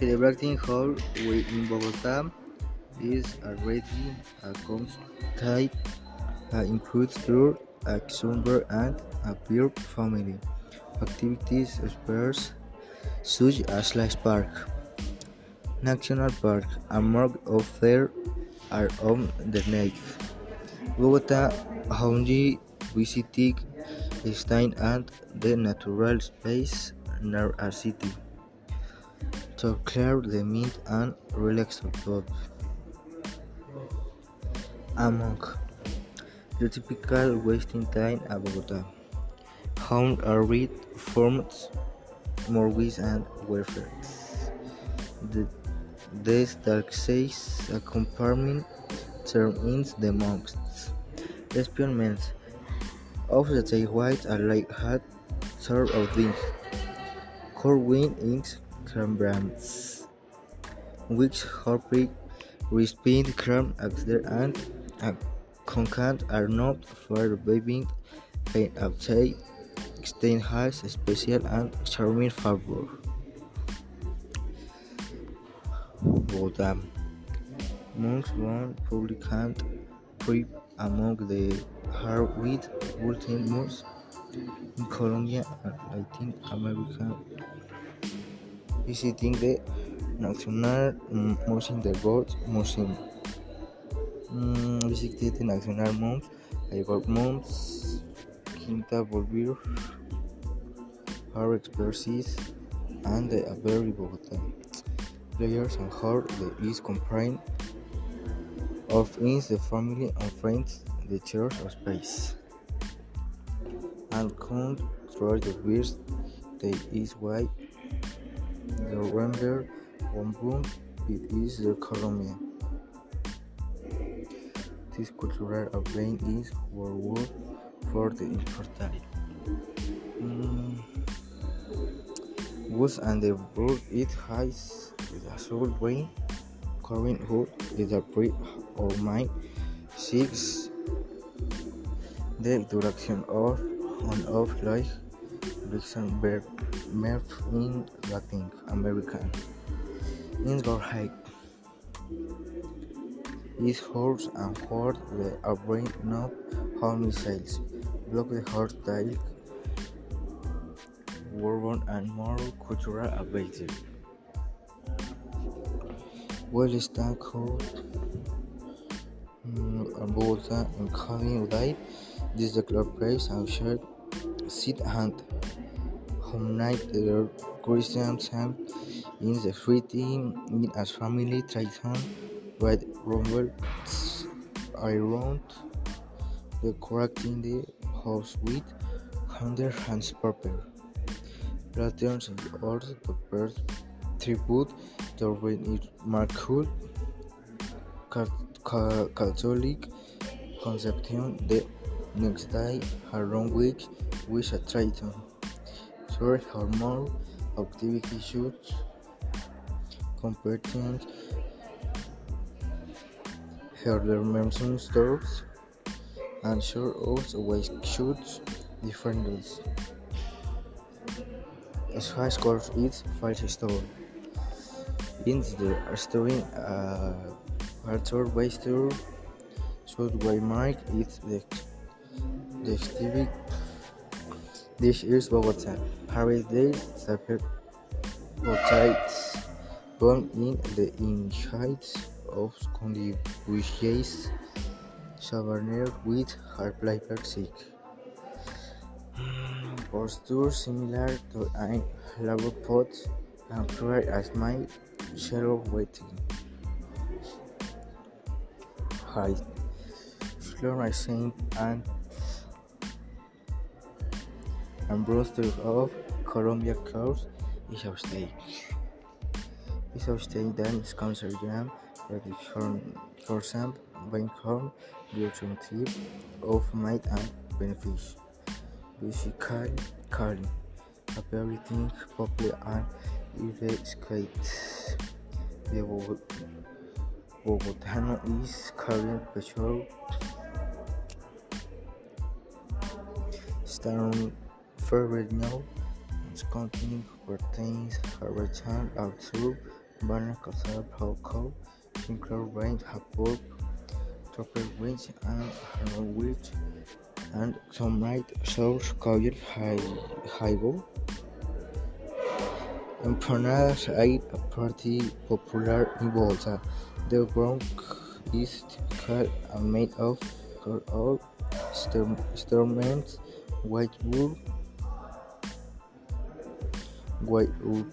Celebrating Hall in Bogota is already a constant uh, input through a summer and a beer family activities spares such as Lice Park, National Park, and more of there are on the night. Bogota only visiting Stein and the natural space near a city to clear the mind and relax thought. Among the typical wasting time at Bogota, home are read forms, mortgages and welfare. The this dark says a compartment term in the monks. Experiments of the day white are like hot sort of things. thing. Corwin inks brands, which Harpic respect crime after and a content are not for bathing paint outside Stein has special and charming flavor. Bogota Monks one publicant trip among the hardwood ultimates in Colombia and Latin America visiting the National Museum the Gold Museum mm, visited the National Moms, Igor Moms, Quinta Bolívar, Hard Expertise, and the Avery Bogota. Players and how the is comprised of is the family and friends, the church of space. And count through the beers, they is why the render room it is the Colombia. This cultural outline is world for the important. Mm. Woods and the brook it has with a soul brain, current hood with a pre or mind six the direction of on off like Luxembourg Merv in Latin American. Indoor height is horse and horde the brain not how missiles block the horse tile urban and moral cultural ability. Well stand code and Bogota and Cali Uday this is the club place and shared sit hand home night the Christian time in the team meet as family Triton red rumble around the correcting the house with hundred hands. Lanterns and order the birth tribute to Markul Catholic Conception the next day her long week with a triton. Sorry hormone activity shoots competent her dimension stores and sure also always shoots different as high score is five star. In the story uh Arthur Weister should Mark is the this is Bogota. Harry Day suffered Botites born in the insides of contributions Saverner with heart player sick. Mm, Posture similar to a labor pot and clear as my shadow waiting. Height fluorescent and ambroster of Colombia Coast is a state. Is a state that is cancer jam, for example, Bankhorn, alternative of might and benefits. Basically, Kali, appearing popular and irradicates. The Bogotano is current petrol Stone Ferrigno is containing proteins, Harvard out through Banner Cazar Cow, Sinclair Brain Happork, Tropper Winch and Harwich and some right source called Highball. Empanadas are a party popular in Bogota. The bronc is typical and made of or instruments, white wool, white wool.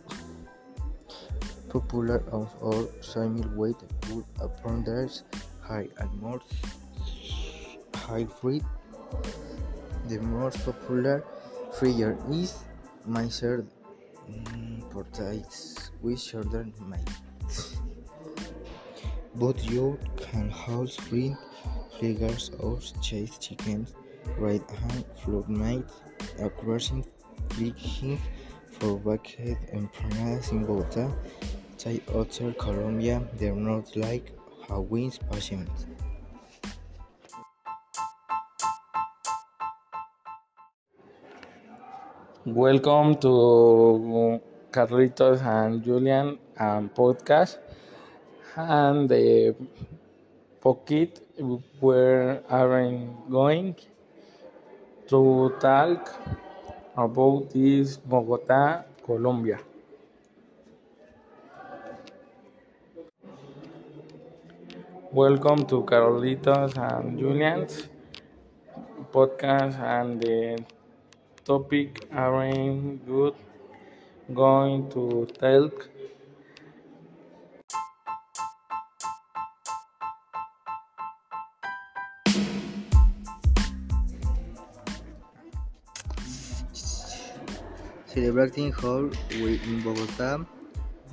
Popular of all semi-weight wood appenders, high and more high hybrid. The most popular figure is Miser mm, portraits with shoulder made. But you can also find figures of chased chickens, right hand flood made, a crossing flicking for bucket empanadas in Bogota, Thai Hotel Colombia, they're not like Hawaii's patient. Welcome to Carlitos and Julian um, podcast and the pocket where I'm going to talk about this Bogota, Colombia. Welcome to Carlitos and Julian's podcast and the topic I'm good going to talk Celebrating we in Bogota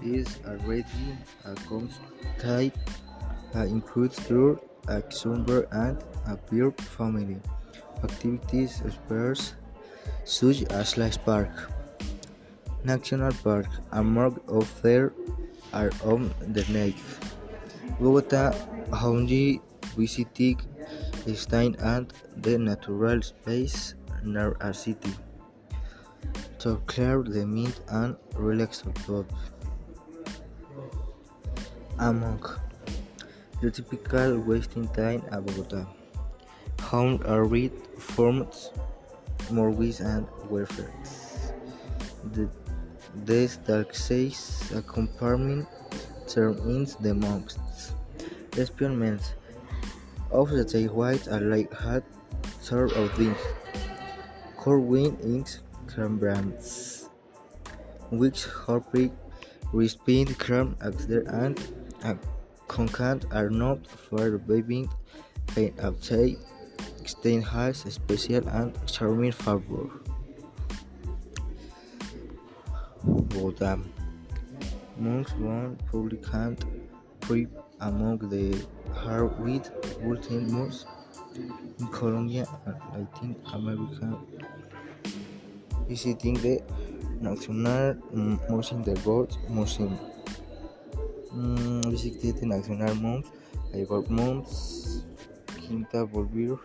is already a constant uh, includes tour, a summer and a beer family activities spares such as Life Park, National Park, of there are on the lake. Bogota only visiting Stein and the natural space near a city to clear the mind and relax the body. Among the typical wasting time at Bogota, home are read forms, mortgage and welfare. The this dark says a compartment term in the monks. Experiments of the day white are like hat sort of things. Corwin inks brands, which Harpic, Respin, Cram, Axler, and Concant are not for bathing paint. Stain has a special and charming flavor. Bogota. Monks one publicant trip among the hardwood bulletin in Colombia and Latin America visiting the National Museum the Gold Museum. Mm, visited the National Moms, Ibor Moms, Quinta Bolívar,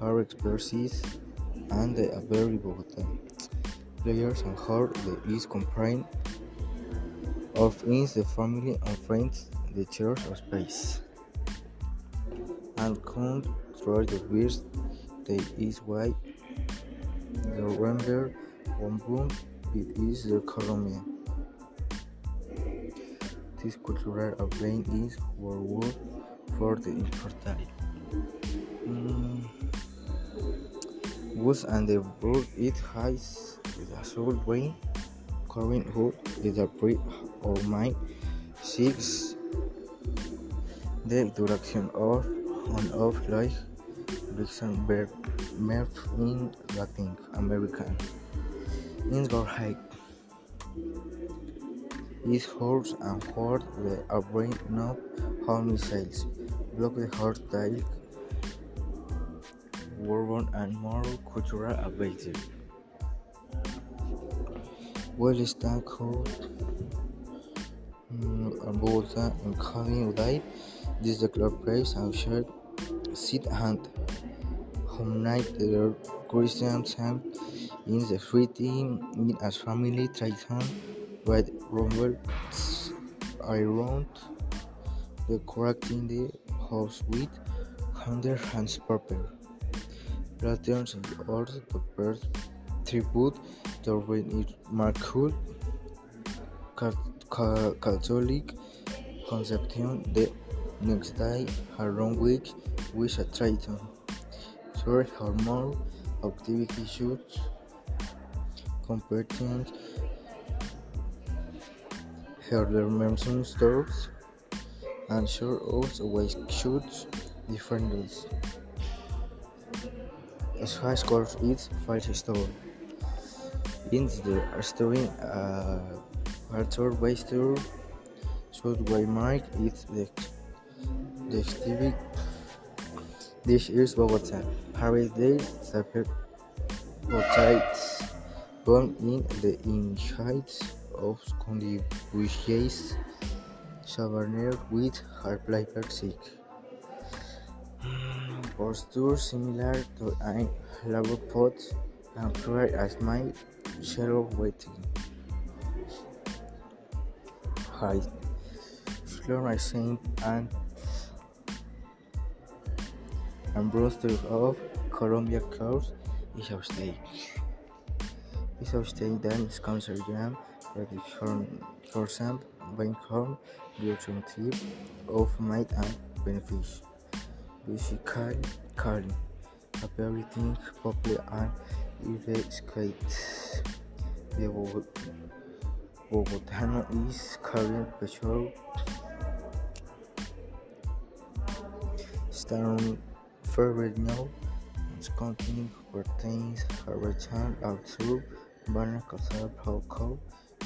Her Expertise, and the Avery Bogota. Players and how the is comprised of is the family and friends, the church of space. And count through the beers, they is why the render one boom it is the Colombia. This cultural event is worldwide for the important. Mm. And the bird it has the soul brain, current hood is a pre or mind six the direction of on off life Luxembourg merged in Latin American. In Gorhike, his horse and horse the brain of home missiles, block the horse tail, urban and more cultural ability. Well mm, and Bogota and Calvin Uday, this the club place and shared hand unite the Christian camp in the city in a family tradition with Robert's around decorating the house with Hunter Hans Purple. Lanterns and others to pay tribute to Reverend Markle Catholic Conception the next day along with with a Triton. Sure her more activity shoots competing her dimension stores and sure also ways shoots different as high scores its false store. In the story uh Arthur Weister should Mark is the the Stevie This is Bogota. Harry Day Botites born in the insides of Condibusies Saverner with heart player sick. Mm, posture similar to a labor pot and clear as my shallow waiting. Height fluorescent and ambroster of Colombia Coast is a stage. Is a stage then is cancer jam, prediction corsamp, Bankhorn, Gilson tip of might and benefit. Basically, calling. Everything popular and skate. The Bogotano is carrying petrol. Stone Ferrigno is containing proteins, return of outside, banana casal, hoko,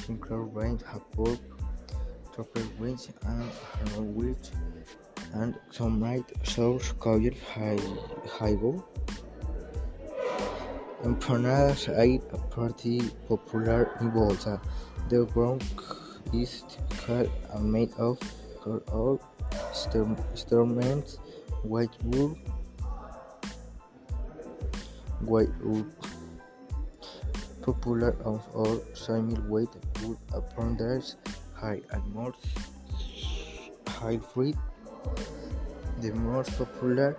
sinclair range, hapop, topper range, and harwich, and some right sauce called higo. Empanadas are pretty popular in Bogota. The Bronx is typical and made of all instruments, white wool, white wool. Popular of all semi white wool appenders, high and more high hybrid. The most popular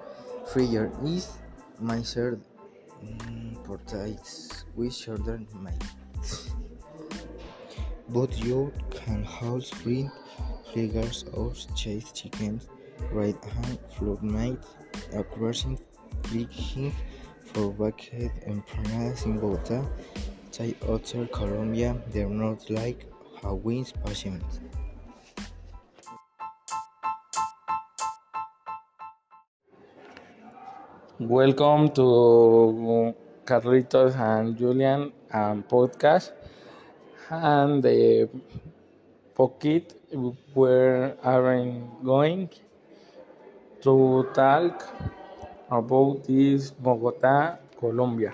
figure is Miser mm, portraits with shoulder made. But you can also print figures of chased chickens, right hand flood made, a crossing for bucket empanadas in Bogota, Thai Otter Colombia, they're not like wins patient. Welcome to Carlitos and Julian um, podcast. And the pocket where I'm going? To talk about this Bogota, Colombia.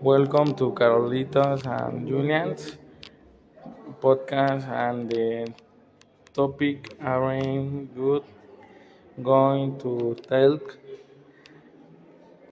Welcome to Carlitos and Julian's podcast and the topic I'm good going to talk